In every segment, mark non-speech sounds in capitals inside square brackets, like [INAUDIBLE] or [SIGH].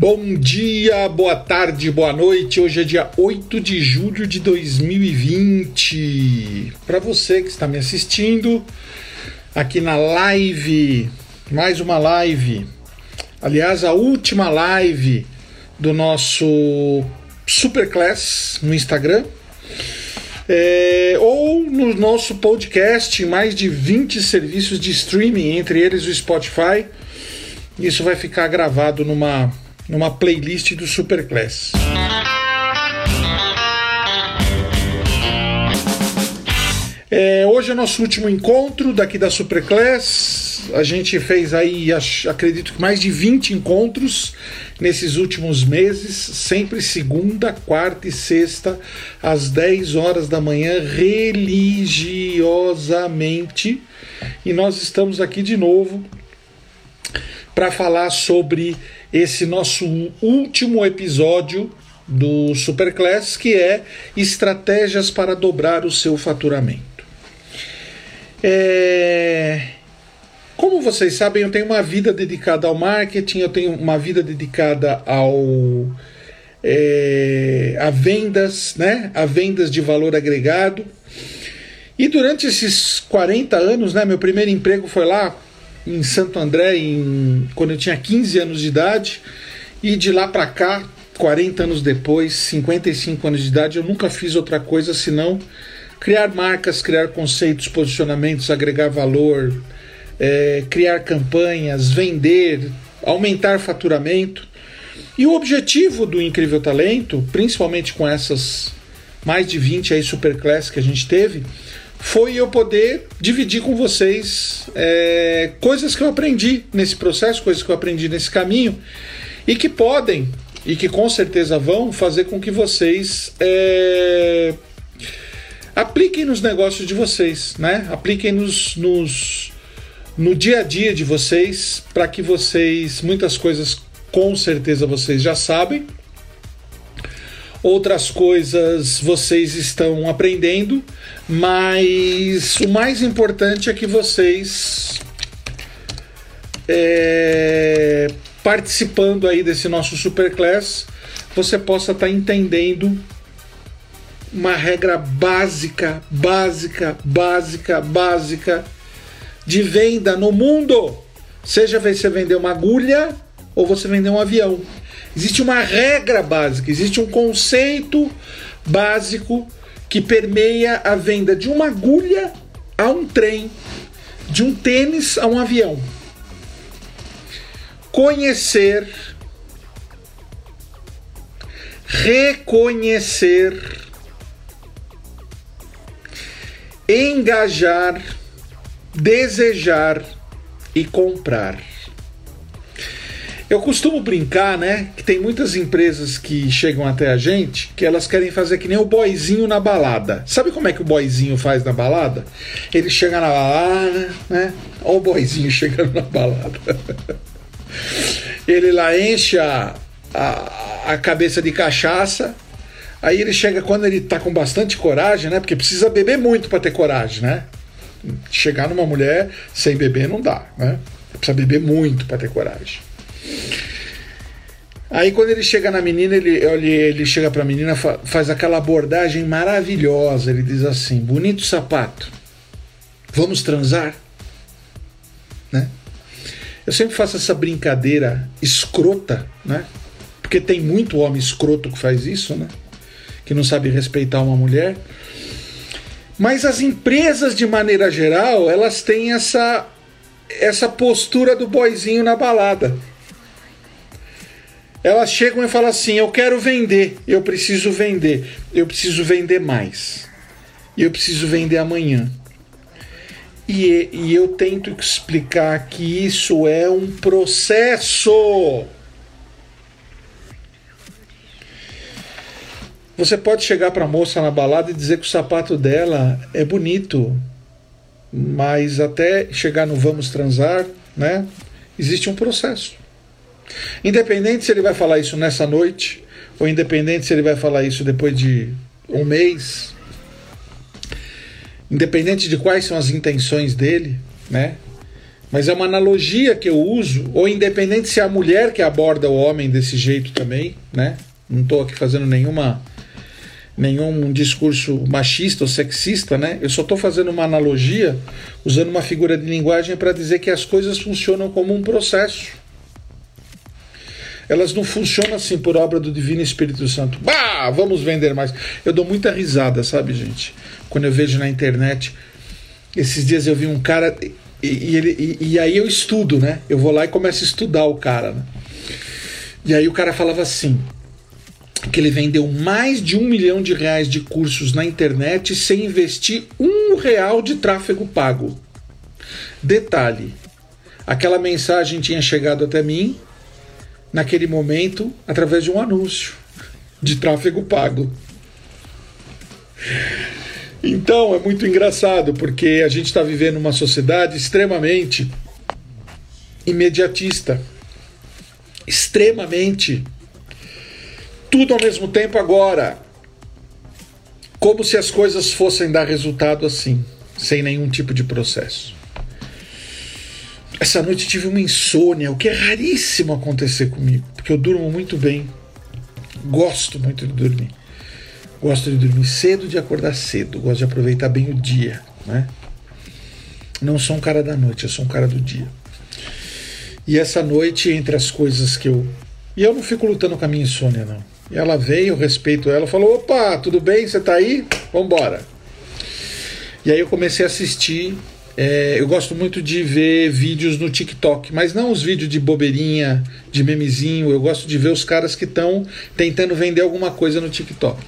Bom dia, boa tarde, boa noite. Hoje é dia 8 de julho de 2020. Para você que está me assistindo aqui na live, mais uma live. Aliás, a última live do nosso Superclass no Instagram. É, ou no nosso podcast, mais de 20 serviços de streaming, entre eles o Spotify. Isso vai ficar gravado numa numa playlist do Superclass. É, hoje é nosso último encontro daqui da Superclass. A gente fez aí, acredito que mais de 20 encontros nesses últimos meses, sempre segunda, quarta e sexta, às 10 horas da manhã, religiosamente. E nós estamos aqui de novo para falar sobre esse nosso último episódio do Superclass, que é estratégias para dobrar o seu faturamento. É... Como vocês sabem, eu tenho uma vida dedicada ao marketing, eu tenho uma vida dedicada ao é, a vendas, né? A vendas de valor agregado. E durante esses 40 anos, né? Meu primeiro emprego foi lá em Santo André em, quando eu tinha 15 anos de idade e de lá para cá, 40 anos depois, 55 anos de idade, eu nunca fiz outra coisa senão criar marcas, criar conceitos, posicionamentos, agregar valor, é, criar campanhas, vender, aumentar faturamento. E o objetivo do Incrível Talento, principalmente com essas mais de 20 aí superclass que a gente teve, foi eu poder dividir com vocês é, coisas que eu aprendi nesse processo, coisas que eu aprendi nesse caminho e que podem e que com certeza vão fazer com que vocês é, apliquem nos negócios de vocês, né? Apliquem nos, nos no dia a dia de vocês para que vocês muitas coisas com certeza vocês já sabem outras coisas vocês estão aprendendo, mas o mais importante é que vocês é, participando aí desse nosso superclass, você possa estar tá entendendo uma regra básica, básica, básica, básica de venda no mundo. Seja você vender uma agulha ou você vender um avião. Existe uma regra básica, existe um conceito básico que permeia a venda de uma agulha a um trem, de um tênis a um avião. Conhecer, reconhecer, engajar, desejar e comprar. Eu costumo brincar, né, que tem muitas empresas que chegam até a gente que elas querem fazer que nem o boizinho na balada. Sabe como é que o boizinho faz na balada? Ele chega na balada, né? Olha o boizinho [LAUGHS] chegando na balada. Ele lá enche a, a, a cabeça de cachaça, Aí ele chega quando ele tá com bastante coragem, né? Porque precisa beber muito para ter coragem, né? Chegar numa mulher sem beber não dá, né? Precisa beber muito para ter coragem. Aí quando ele chega na menina, ele, ele, ele chega pra menina, faz aquela abordagem maravilhosa. Ele diz assim: bonito sapato, vamos transar? Né? Eu sempre faço essa brincadeira escrota, né? Porque tem muito homem escroto que faz isso, né? Que não sabe respeitar uma mulher. Mas as empresas, de maneira geral, elas têm essa, essa postura do boizinho na balada elas chegam e falam assim: eu quero vender, eu preciso vender, eu preciso vender mais, eu preciso vender amanhã. E, e eu tento explicar que isso é um processo. Você pode chegar para a moça na balada e dizer que o sapato dela é bonito, mas até chegar no vamos transar, né? Existe um processo. Independente se ele vai falar isso nessa noite, ou independente se ele vai falar isso depois de um mês, independente de quais são as intenções dele, né? mas é uma analogia que eu uso, ou independente se é a mulher que aborda o homem desse jeito também, né? Não estou aqui fazendo nenhuma nenhum discurso machista ou sexista, né? Eu só estou fazendo uma analogia, usando uma figura de linguagem para dizer que as coisas funcionam como um processo. Elas não funcionam assim por obra do Divino Espírito Santo. Bah, vamos vender mais. Eu dou muita risada, sabe, gente? Quando eu vejo na internet. Esses dias eu vi um cara. E, e ele, e, e aí eu estudo, né? Eu vou lá e começo a estudar o cara, né? E aí o cara falava assim: que ele vendeu mais de um milhão de reais de cursos na internet sem investir um real de tráfego pago. Detalhe: aquela mensagem tinha chegado até mim naquele momento através de um anúncio de tráfego pago. Então é muito engraçado porque a gente está vivendo uma sociedade extremamente imediatista, extremamente tudo ao mesmo tempo agora. Como se as coisas fossem dar resultado assim, sem nenhum tipo de processo. Essa noite tive uma insônia, o que é raríssimo acontecer comigo, porque eu durmo muito bem. Gosto muito de dormir. Gosto de dormir cedo, de acordar cedo. Gosto de aproveitar bem o dia, né? Não sou um cara da noite, eu sou um cara do dia. E essa noite, entre as coisas que eu. E eu não fico lutando com a minha insônia, não. E ela veio, eu respeito ela, falou: opa, tudo bem? Você tá aí? Vambora. E aí eu comecei a assistir. É, eu gosto muito de ver vídeos no TikTok, mas não os vídeos de bobeirinha, de memezinho. Eu gosto de ver os caras que estão tentando vender alguma coisa no TikTok.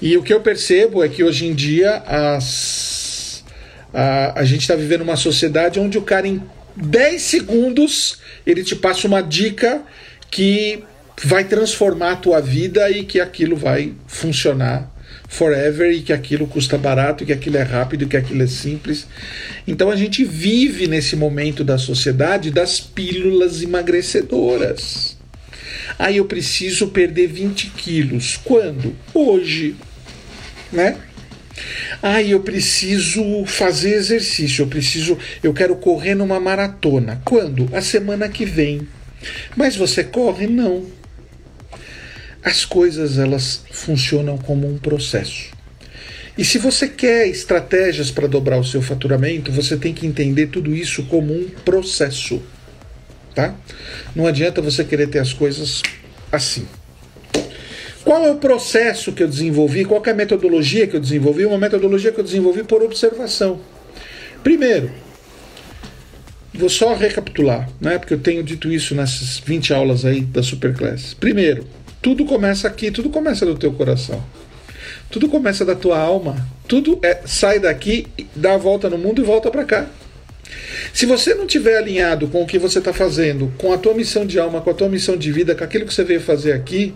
E o que eu percebo é que hoje em dia as, a, a gente está vivendo uma sociedade onde o cara em 10 segundos ele te passa uma dica que vai transformar a tua vida e que aquilo vai funcionar forever e que aquilo custa barato, que aquilo é rápido, que aquilo é simples. Então a gente vive nesse momento da sociedade das pílulas emagrecedoras. Aí eu preciso perder 20 quilos. Quando? Hoje. Né? Aí eu preciso fazer exercício, eu preciso, eu quero correr numa maratona. Quando? A semana que vem. Mas você corre? Não. As coisas elas funcionam como um processo. E se você quer estratégias para dobrar o seu faturamento, você tem que entender tudo isso como um processo. Tá? Não adianta você querer ter as coisas assim. Qual é o processo que eu desenvolvi? Qual é a metodologia que eu desenvolvi? Uma metodologia que eu desenvolvi por observação. Primeiro, vou só recapitular, né? porque eu tenho dito isso nessas 20 aulas aí da Superclass. Primeiro, tudo começa aqui, tudo começa do teu coração. Tudo começa da tua alma. Tudo é, sai daqui, dá a volta no mundo e volta para cá. Se você não tiver alinhado com o que você está fazendo, com a tua missão de alma, com a tua missão de vida, com aquilo que você veio fazer aqui,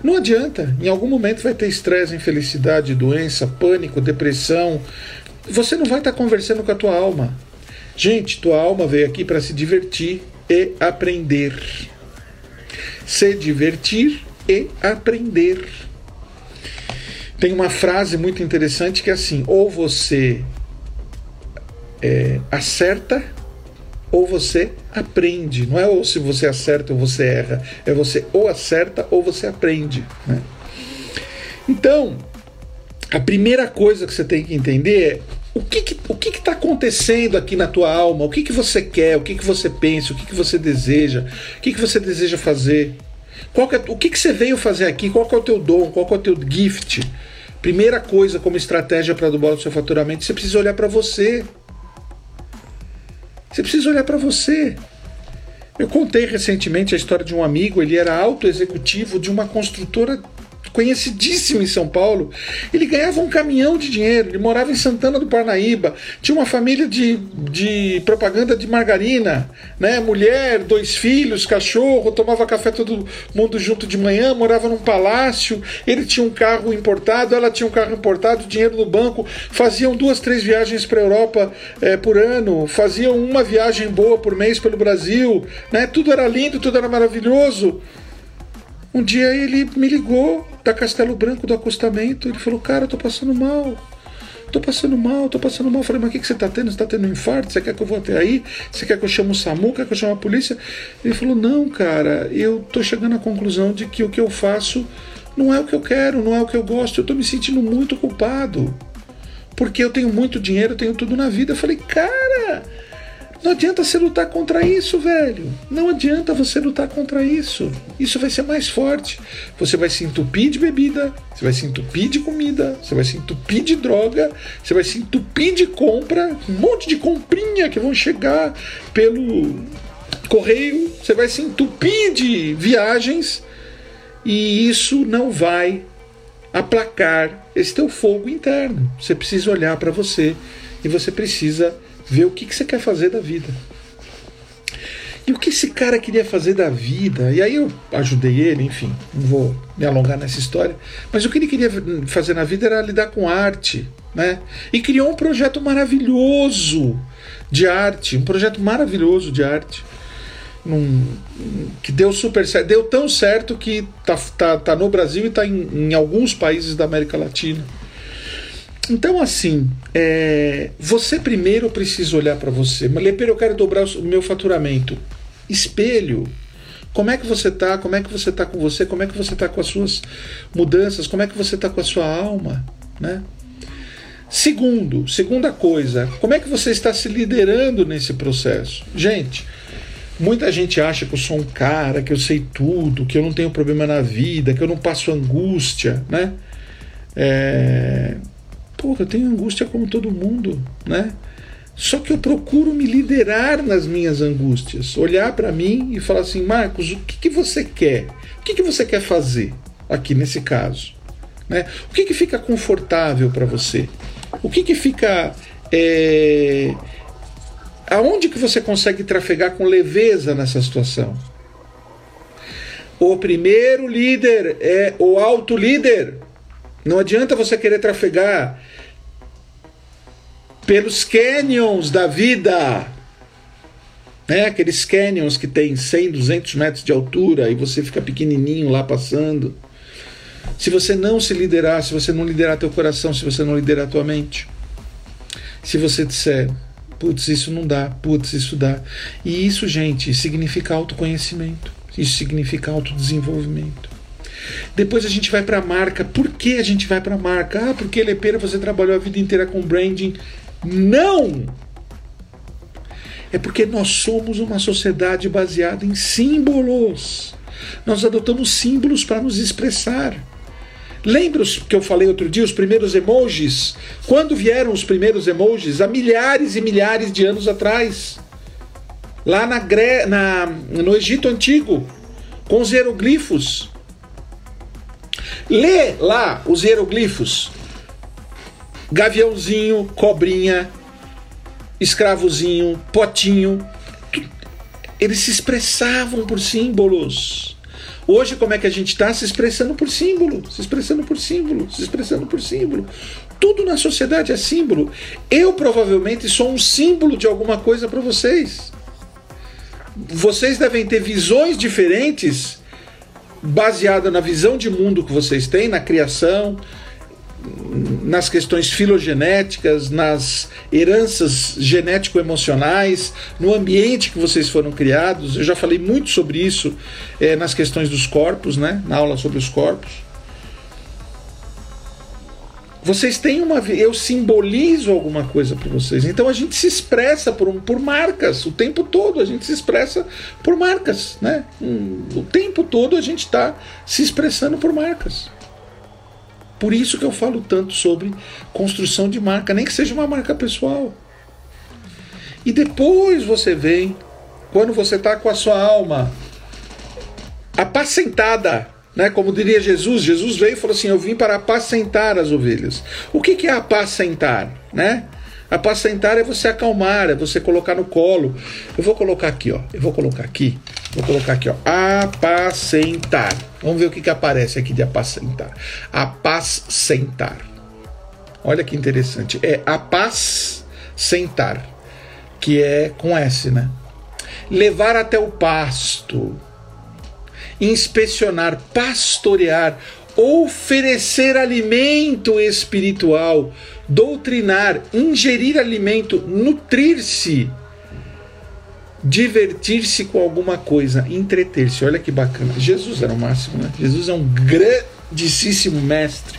não adianta. Em algum momento vai ter estresse, infelicidade, doença, pânico, depressão. Você não vai estar tá conversando com a tua alma. Gente, tua alma veio aqui para se divertir e aprender se divertir e aprender. Tem uma frase muito interessante que é assim: ou você é, acerta ou você aprende. Não é ou se você acerta ou você erra, é você ou acerta ou você aprende. Né? Então, a primeira coisa que você tem que entender é o que que, o que está acontecendo aqui na tua alma? O que, que você quer? O que, que você pensa? O que, que você deseja? O que, que você deseja fazer? Qual é, o que, que você veio fazer aqui? Qual é o teu dom? Qual é o teu gift? Primeira coisa como estratégia para dobrar o seu faturamento, você precisa olhar para você. Você precisa olhar para você. Eu contei recentemente a história de um amigo, ele era alto executivo de uma construtora conhecidíssimo em São Paulo. Ele ganhava um caminhão de dinheiro, ele morava em Santana do Parnaíba, tinha uma família de, de propaganda de margarina, né? mulher, dois filhos, cachorro, tomava café todo mundo junto de manhã, morava num palácio, ele tinha um carro importado, ela tinha um carro importado, dinheiro no banco, faziam duas, três viagens para a Europa é, por ano, faziam uma viagem boa por mês pelo Brasil, né? tudo era lindo, tudo era maravilhoso. Um dia ele me ligou da Castelo Branco do acostamento, ele falou: "Cara, eu tô passando mal. Tô passando mal, tô passando mal. falei, mas o que, que você tá tendo? Você tá tendo um infarto? Você quer que eu vou até aí? Você quer que eu chame o SAMU? Quer que eu chame a polícia? Ele falou, não, cara, eu tô chegando à conclusão de que o que eu faço não é o que eu quero, não é o que eu gosto. Eu tô me sentindo muito culpado. Porque eu tenho muito dinheiro, eu tenho tudo na vida. Eu falei, cara, não adianta você lutar contra isso, velho. Não adianta você lutar contra isso. Isso vai ser mais forte. Você vai se entupir de bebida, você vai se entupir de comida, você vai se entupir de droga, você vai se entupir de compra, um monte de comprinha que vão chegar pelo correio, você vai se entupir de viagens e isso não vai aplacar esse teu fogo interno. Você precisa olhar para você e você precisa ver o que, que você quer fazer da vida. E o que esse cara queria fazer da vida? E aí eu ajudei ele, enfim, não vou me alongar nessa história, mas o que ele queria fazer na vida era lidar com arte, né? E criou um projeto maravilhoso de arte, um projeto maravilhoso de arte. Num, que deu super certo, deu tão certo que tá, tá, tá no Brasil e tá em, em alguns países da América Latina. Então, assim, é, você primeiro precisa olhar para você. Lepeiro, eu quero dobrar o meu faturamento. Espelho. Como é que você tá? Como é que você tá com você? Como é que você tá com as suas mudanças? Como é que você tá com a sua alma? Né? Segundo, segunda coisa, como é que você está se liderando nesse processo? Gente, muita gente acha que eu sou um cara, que eu sei tudo, que eu não tenho problema na vida, que eu não passo angústia, né? É, Porra, eu tenho angústia como todo mundo, né? Só que eu procuro me liderar nas minhas angústias, olhar para mim e falar assim, Marcos, o que, que você quer? O que, que você quer fazer aqui nesse caso? Né? O que, que fica confortável para você? O que, que fica. É... Aonde que você consegue trafegar com leveza nessa situação? O primeiro líder é o alto líder. Não adianta você querer trafegar pelos canyons da vida. Né? Aqueles canyons que tem 100, 200 metros de altura e você fica pequenininho lá passando. Se você não se liderar, se você não liderar teu coração, se você não liderar tua mente, se você disser, putz, isso não dá, putz, isso dá. E isso, gente, significa autoconhecimento. Isso significa autodesenvolvimento. Depois a gente vai para a marca. Por que a gente vai para a marca? Ah, porque Lepeira você trabalhou a vida inteira com branding. Não! É porque nós somos uma sociedade baseada em símbolos. Nós adotamos símbolos para nos expressar. Lembra que eu falei outro dia, os primeiros emojis? Quando vieram os primeiros emojis? Há milhares e milhares de anos atrás. Lá na, na no Egito Antigo, com os hieroglifos. Lê lá os hieroglifos: gaviãozinho, cobrinha, escravozinho, potinho. Eles se expressavam por símbolos. Hoje, como é que a gente está? Se expressando por símbolo, se expressando por símbolo, se expressando por símbolo. Tudo na sociedade é símbolo. Eu provavelmente sou um símbolo de alguma coisa para vocês. Vocês devem ter visões diferentes baseada na visão de mundo que vocês têm, na criação, nas questões filogenéticas, nas heranças genético-emocionais, no ambiente que vocês foram criados. Eu já falei muito sobre isso é, nas questões dos corpos, né? na aula sobre os corpos. Vocês têm uma. Eu simbolizo alguma coisa para vocês. Então a gente se expressa por, por marcas o tempo todo. A gente se expressa por marcas. Né? O tempo todo a gente está se expressando por marcas. Por isso que eu falo tanto sobre construção de marca, nem que seja uma marca pessoal. E depois você vem, quando você está com a sua alma apacentada né? Como diria Jesus, Jesus veio e falou assim: Eu vim para apacentar as ovelhas. O que, que é apacentar? Né? Apacentar é você acalmar, é você colocar no colo. Eu vou colocar aqui, ó. Eu vou colocar aqui. Vou colocar aqui, ó. Apacentar. Vamos ver o que, que aparece aqui de apacentar. Apacentar. Olha que interessante. É apacentar, que é com S, né? Levar até o pasto inspecionar, pastorear, oferecer alimento espiritual doutrinar, ingerir alimento, nutrir-se, divertir-se com alguma coisa, entreter-se. Olha que bacana. Jesus era o máximo, né? Jesus é um grandíssimo mestre.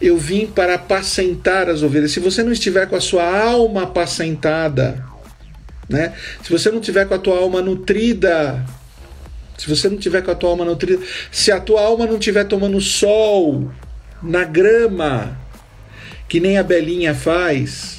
Eu vim para apacentar as ovelhas. Se você não estiver com a sua alma apacentada, né? Se você não tiver com a tua alma nutrida, se você não tiver com a tua alma nutrida, se a tua alma não estiver tomando sol na grama, que nem a Belinha faz,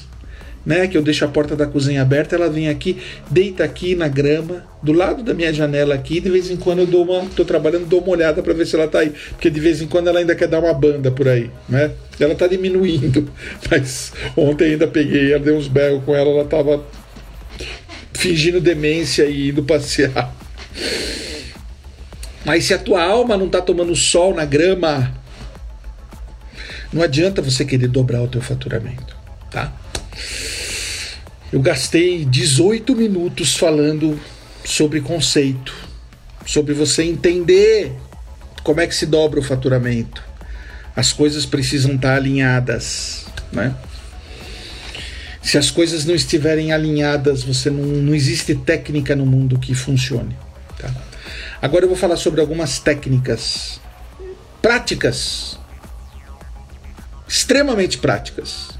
né? Que eu deixo a porta da cozinha aberta, ela vem aqui, deita aqui na grama, do lado da minha janela aqui, de vez em quando eu dou uma, tô trabalhando, dou uma olhada para ver se ela tá aí, porque de vez em quando ela ainda quer dar uma banda por aí, né? Ela tá diminuindo, [LAUGHS] mas ontem ainda peguei, ela deu uns berros com ela, ela tava fingindo demência e indo passear. Mas se a tua alma não está tomando sol na grama, não adianta você querer dobrar o teu faturamento, tá? Eu gastei 18 minutos falando sobre conceito, sobre você entender como é que se dobra o faturamento. As coisas precisam estar alinhadas, né? Se as coisas não estiverem alinhadas, você não, não existe técnica no mundo que funcione. Tá? Agora eu vou falar sobre algumas técnicas práticas, extremamente práticas.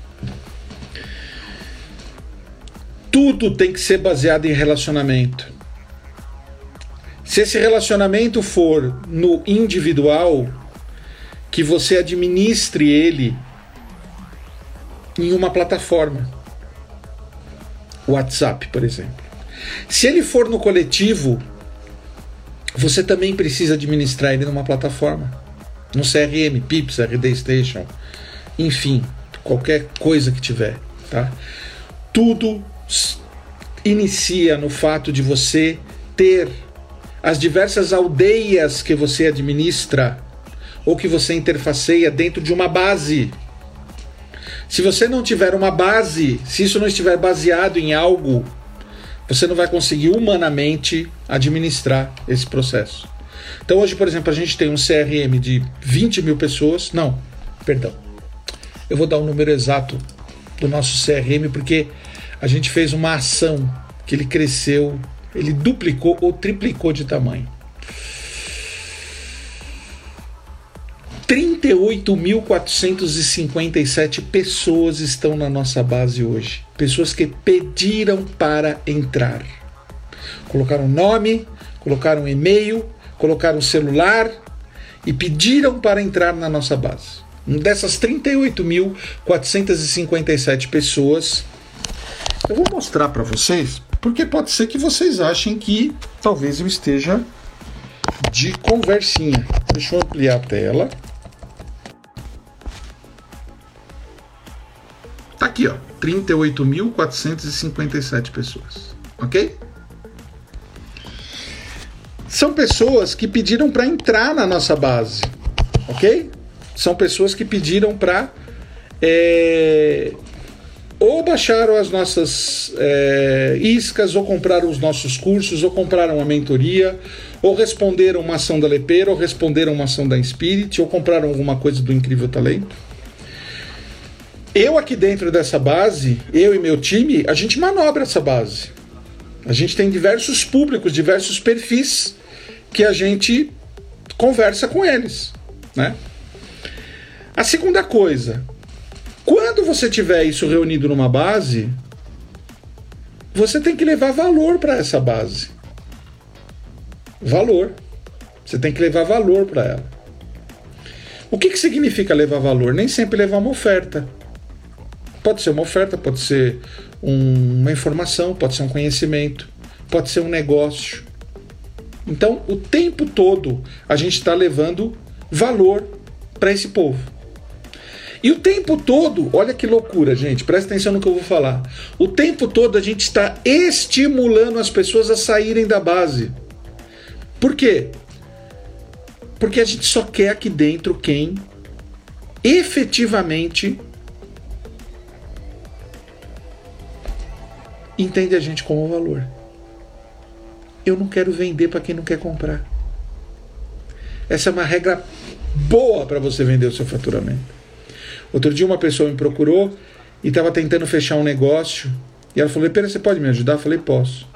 Tudo tem que ser baseado em relacionamento. Se esse relacionamento for no individual, que você administre ele em uma plataforma. WhatsApp, por exemplo. Se ele for no coletivo, você também precisa administrar ele numa plataforma, no CRM, Pips, RD Station, enfim, qualquer coisa que tiver, tá? Tudo inicia no fato de você ter as diversas aldeias que você administra ou que você interfaceia dentro de uma base. Se você não tiver uma base, se isso não estiver baseado em algo, você não vai conseguir humanamente administrar esse processo. Então hoje, por exemplo, a gente tem um CRM de 20 mil pessoas. Não, perdão. Eu vou dar o um número exato do nosso CRM porque a gente fez uma ação que ele cresceu, ele duplicou ou triplicou de tamanho. 38.457 pessoas estão na nossa base hoje. Pessoas que pediram para entrar. Colocaram nome, colocaram e-mail, colocaram celular e pediram para entrar na nossa base. Dessas 38.457 pessoas, eu vou mostrar para vocês, porque pode ser que vocês achem que talvez eu esteja de conversinha. Deixa eu ampliar a tela. Aqui, ó, 38.457 pessoas, ok? São pessoas que pediram para entrar na nossa base, ok? São pessoas que pediram para é, ou baixaram as nossas é, iscas, ou compraram os nossos cursos, ou compraram a mentoria, ou responderam uma ação da Lepeira, ou responderam uma ação da Inspirit, ou compraram alguma coisa do Incrível Talento. Eu aqui dentro dessa base, eu e meu time, a gente manobra essa base. A gente tem diversos públicos, diversos perfis que a gente conversa com eles, né? A segunda coisa, quando você tiver isso reunido numa base, você tem que levar valor para essa base. Valor. Você tem que levar valor para ela. O que, que significa levar valor? Nem sempre levar uma oferta. Pode ser uma oferta, pode ser um, uma informação, pode ser um conhecimento, pode ser um negócio. Então, o tempo todo a gente está levando valor para esse povo. E o tempo todo, olha que loucura, gente, presta atenção no que eu vou falar. O tempo todo a gente está estimulando as pessoas a saírem da base. Por quê? Porque a gente só quer aqui dentro quem efetivamente entende a gente como valor. Eu não quero vender para quem não quer comprar. Essa é uma regra boa para você vender o seu faturamento. Outro dia uma pessoa me procurou e estava tentando fechar um negócio. E ela falou: Pera, você pode me ajudar? Eu falei: Posso.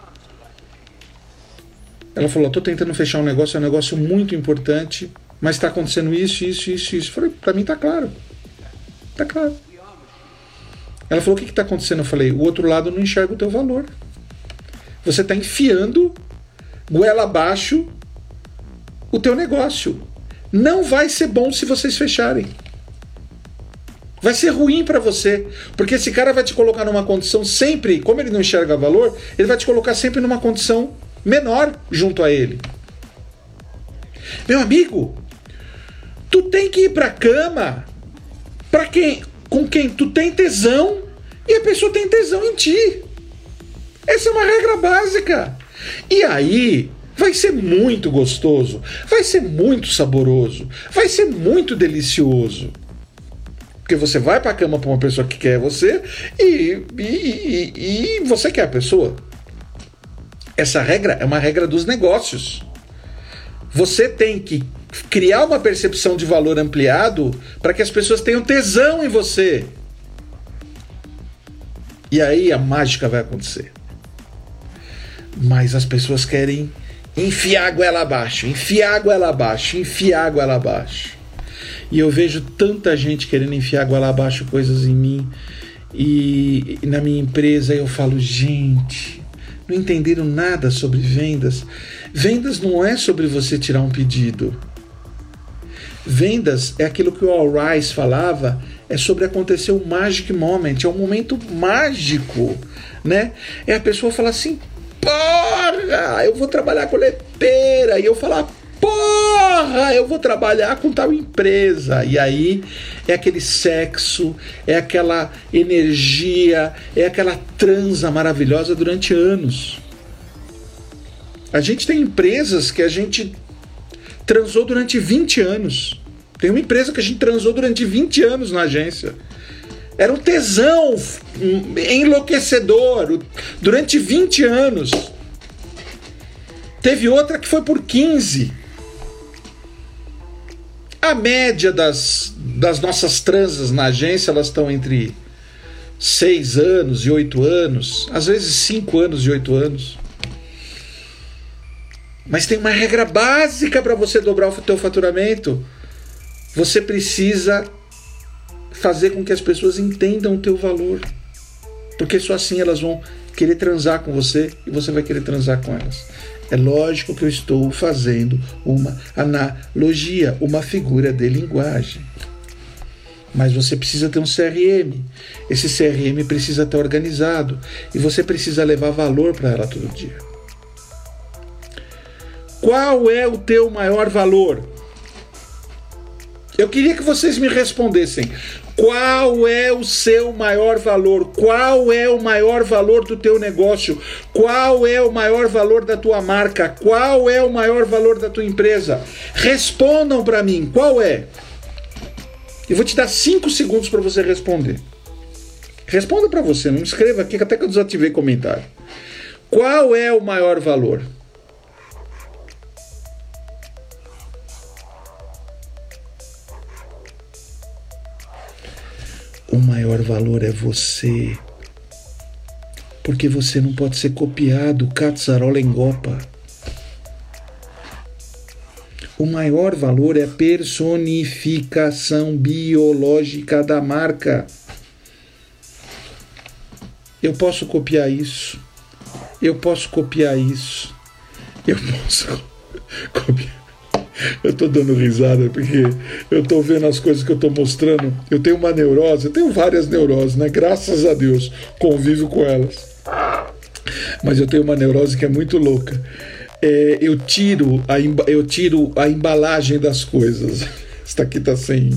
Ela falou: Estou tentando fechar um negócio, é um negócio muito importante, mas está acontecendo isso, isso, isso, isso. Eu falei: Para mim está claro. Está claro. Ela falou: O que está acontecendo? Eu falei: O outro lado não enxerga o teu valor. Você está enfiando goela abaixo o teu negócio. Não vai ser bom se vocês fecharem. Vai ser ruim para você, porque esse cara vai te colocar numa condição sempre, como ele não enxerga valor, ele vai te colocar sempre numa condição menor junto a ele. Meu amigo, tu tem que ir para cama para quem com quem tu tem tesão e a pessoa tem tesão em ti. Essa é uma regra básica. E aí, vai ser muito gostoso, vai ser muito saboroso, vai ser muito delicioso. Porque você vai para a cama para uma pessoa que quer você e, e, e, e você quer a pessoa. Essa regra é uma regra dos negócios. Você tem que criar uma percepção de valor ampliado para que as pessoas tenham tesão em você. E aí a mágica vai acontecer. Mas as pessoas querem enfiar a goela abaixo, enfiar a goela abaixo, enfiar a goela abaixo. E eu vejo tanta gente querendo enfiar a goela abaixo coisas em mim. E, e na minha empresa eu falo, gente, não entenderam nada sobre vendas. Vendas não é sobre você tirar um pedido. Vendas é aquilo que o Al Rice falava, é sobre acontecer o magic moment, é um momento mágico, né? É a pessoa falar assim, porra, eu vou trabalhar com leteira. E eu falar, porra, eu vou trabalhar com tal empresa. E aí é aquele sexo, é aquela energia, é aquela transa maravilhosa durante anos. A gente tem empresas que a gente transou durante 20 anos. Tem uma empresa que a gente transou durante 20 anos na agência. Era um tesão enlouquecedor durante 20 anos. Teve outra que foi por 15. A média das, das nossas transas na agência, elas estão entre 6 anos e 8 anos, às vezes 5 anos e 8 anos. Mas tem uma regra básica para você dobrar o teu faturamento. Você precisa fazer com que as pessoas entendam o teu valor. Porque só assim elas vão querer transar com você e você vai querer transar com elas. É lógico que eu estou fazendo uma analogia, uma figura de linguagem. Mas você precisa ter um CRM. Esse CRM precisa estar organizado e você precisa levar valor para ela todo dia. Qual é o teu maior valor? Eu queria que vocês me respondessem. Qual é o seu maior valor? Qual é o maior valor do teu negócio? Qual é o maior valor da tua marca? Qual é o maior valor da tua empresa? Respondam para mim, qual é? Eu vou te dar cinco segundos para você responder. Responda para você, não escreva aqui, até que eu desativei comentário. Qual é o maior valor? O maior valor é você. Porque você não pode ser copiado, Katsarola Engopa. O maior valor é a personificação biológica da marca. Eu posso copiar isso. Eu posso copiar isso. Eu posso [LAUGHS] copiar. Eu tô dando risada porque eu tô vendo as coisas que eu tô mostrando. Eu tenho uma neurose, eu tenho várias neuroses, né? Graças a Deus, convivo com elas. Mas eu tenho uma neurose que é muito louca. É, eu tiro a eu tiro a embalagem das coisas. [LAUGHS] Isso daqui tá sem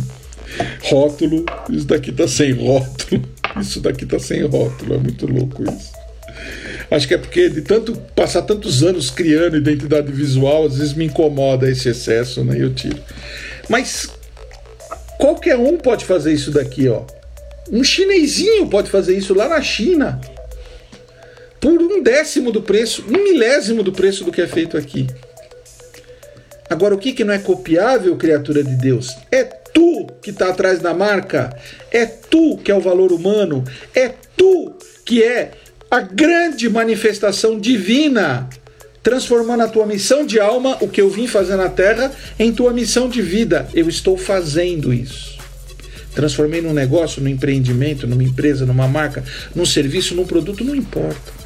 rótulo, isso daqui tá sem rótulo, [LAUGHS] isso daqui tá sem rótulo. É muito louco isso. Acho que é porque de tanto passar tantos anos criando identidade visual, às vezes me incomoda esse excesso, né? Eu tiro. Mas qualquer um pode fazer isso daqui, ó. Um chinesinho pode fazer isso lá na China. Por um décimo do preço, um milésimo do preço do que é feito aqui. Agora, o que, que não é copiável, criatura de Deus? É tu que está atrás da marca, é tu que é o valor humano, é tu que é a grande manifestação divina, transformando a tua missão de alma, o que eu vim fazer na terra, em tua missão de vida. Eu estou fazendo isso. Transformei num negócio, num empreendimento, numa empresa, numa marca, num serviço, num produto, não importa.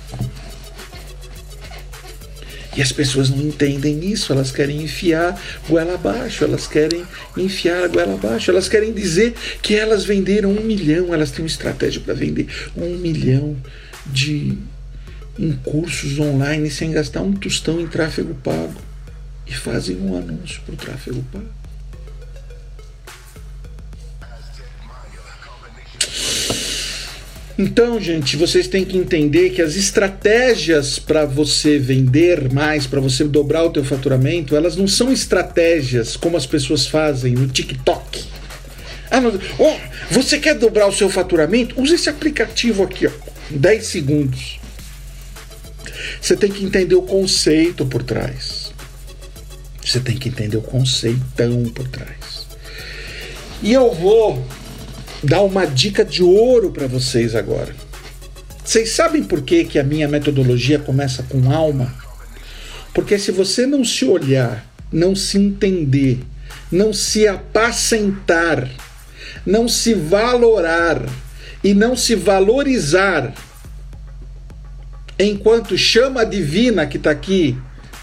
E as pessoas não entendem isso, elas querem enfiar goela abaixo, elas querem enfiar a goela abaixo, elas querem dizer que elas venderam um milhão, elas têm uma estratégia para vender um milhão de em cursos online sem gastar um tostão em tráfego pago e fazem um anúncio para o tráfego pago. Então, gente, vocês têm que entender que as estratégias para você vender mais, para você dobrar o teu faturamento, elas não são estratégias como as pessoas fazem no TikTok. Ah, oh, você quer dobrar o seu faturamento? Use esse aplicativo aqui, ó, 10 segundos. Você tem que entender o conceito por trás. Você tem que entender o conceitão por trás. E eu vou dar uma dica de ouro para vocês agora. Vocês sabem por que, que a minha metodologia começa com alma? Porque se você não se olhar, não se entender, não se apacentar, não se valorar e não se valorizar, enquanto chama divina que está aqui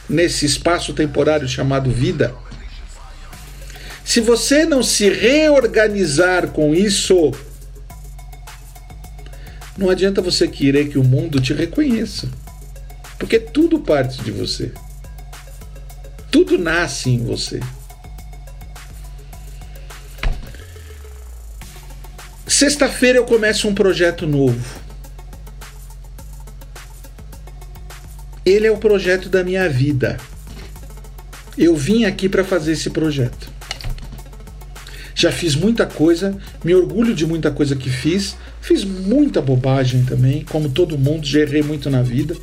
nesse espaço temporário chamado vida, se você não se reorganizar com isso, não adianta você querer que o mundo te reconheça. Porque tudo parte de você. Tudo nasce em você. Sexta-feira eu começo um projeto novo. Ele é o projeto da minha vida. Eu vim aqui para fazer esse projeto. Já fiz muita coisa, me orgulho de muita coisa que fiz. Fiz muita bobagem também, como todo mundo, já errei muito na vida.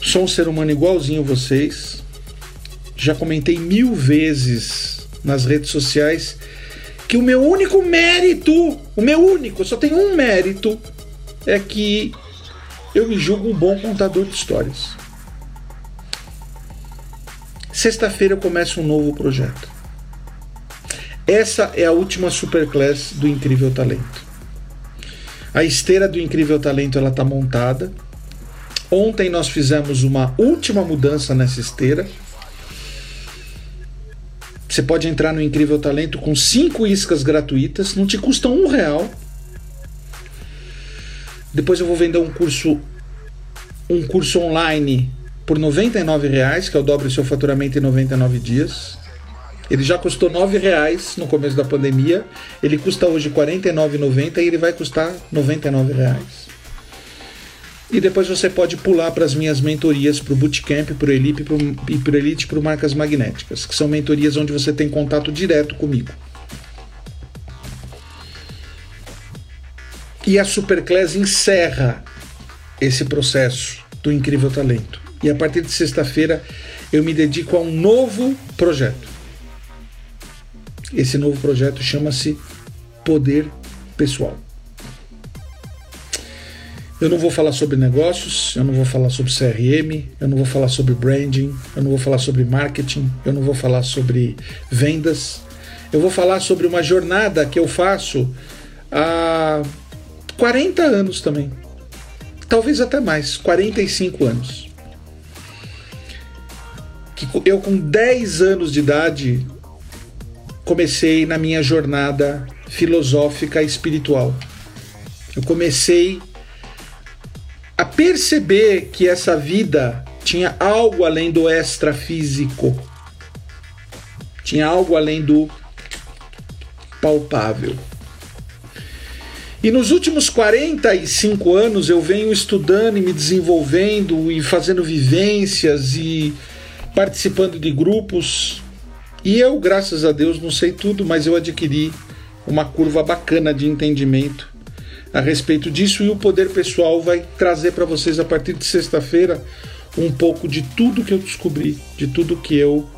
Sou um ser humano igualzinho vocês. Já comentei mil vezes nas redes sociais que o meu único mérito, o meu único, só tenho um mérito, é que eu me julgo um bom contador de histórias. Sexta-feira eu começo um novo projeto. Essa é a última superclass do Incrível Talento. A esteira do Incrível Talento ela está montada. Ontem nós fizemos uma última mudança nessa esteira. Você pode entrar no Incrível Talento com cinco iscas gratuitas, não te custam um real. Depois eu vou vender um curso, um curso online por R$ reais, que é o dobro do seu faturamento em 99 dias. Ele já custou R$ reais no começo da pandemia, ele custa hoje R$ 49,90 e ele vai custar R$ reais. E depois você pode pular para as minhas mentorias para o Bootcamp, para o Elite e para o Elite para Marcas Magnéticas, que são mentorias onde você tem contato direto comigo. E a Superclass encerra esse processo do incrível talento. E a partir de sexta-feira eu me dedico a um novo projeto. Esse novo projeto chama-se Poder Pessoal. Eu não vou falar sobre negócios, eu não vou falar sobre CRM, eu não vou falar sobre branding, eu não vou falar sobre marketing, eu não vou falar sobre vendas. Eu vou falar sobre uma jornada que eu faço há 40 anos também. Talvez até mais, 45 anos. Que eu com 10 anos de idade comecei na minha jornada filosófica espiritual. Eu comecei a perceber que essa vida tinha algo além do extrafísico. Tinha algo além do palpável. E nos últimos 45 anos eu venho estudando e me desenvolvendo e fazendo vivências e participando de grupos e eu, graças a Deus, não sei tudo, mas eu adquiri uma curva bacana de entendimento a respeito disso e o poder pessoal vai trazer para vocês a partir de sexta-feira um pouco de tudo que eu descobri, de tudo que eu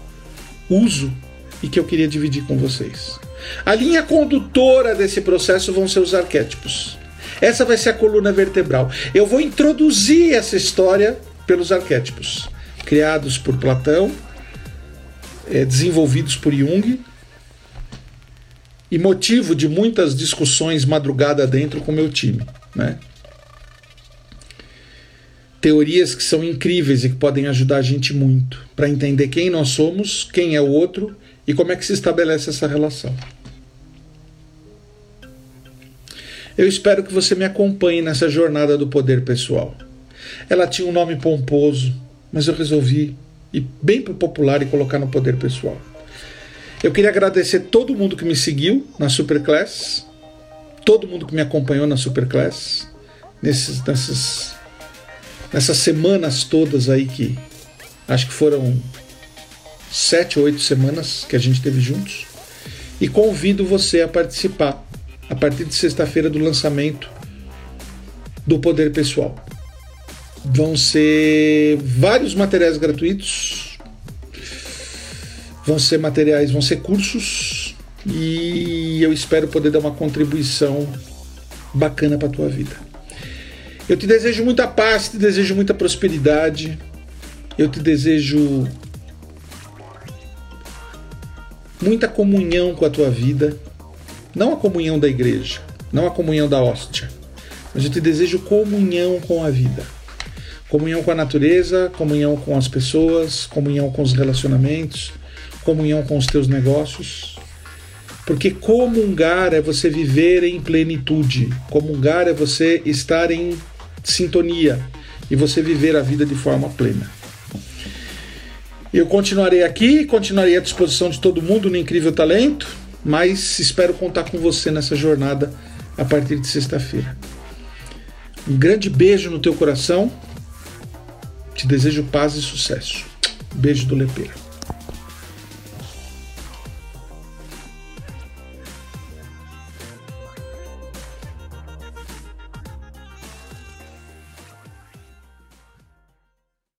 uso e que eu queria dividir com vocês. A linha condutora desse processo vão ser os arquétipos. Essa vai ser a coluna vertebral. Eu vou introduzir essa história pelos arquétipos, criados por Platão, é, desenvolvidos por Jung, e motivo de muitas discussões madrugada dentro com meu time. Né? Teorias que são incríveis e que podem ajudar a gente muito para entender quem nós somos, quem é o outro e como é que se estabelece essa relação. Eu espero que você me acompanhe nessa jornada do poder pessoal. Ela tinha um nome pomposo, mas eu resolvi ir bem popular e colocar no poder pessoal. Eu queria agradecer todo mundo que me seguiu na Superclass, todo mundo que me acompanhou na Superclass, nesses, nessas, nessas semanas todas aí que acho que foram sete ou oito semanas que a gente teve juntos. E convido você a participar a partir de sexta-feira do lançamento do Poder Pessoal. Vão ser vários materiais gratuitos, vão ser materiais, vão ser cursos e eu espero poder dar uma contribuição bacana para tua vida. Eu te desejo muita paz, te desejo muita prosperidade. Eu te desejo muita comunhão com a tua vida não a comunhão da igreja, não a comunhão da hóstia, mas eu te desejo comunhão com a vida. Comunhão com a natureza, comunhão com as pessoas, comunhão com os relacionamentos, comunhão com os teus negócios. Porque comungar é você viver em plenitude, comungar é você estar em sintonia e você viver a vida de forma plena. Eu continuarei aqui, continuarei à disposição de todo mundo no Incrível Talento mas espero contar com você nessa jornada a partir de sexta-feira. Um grande beijo no teu coração. Te desejo paz e sucesso. Beijo do Lepeira.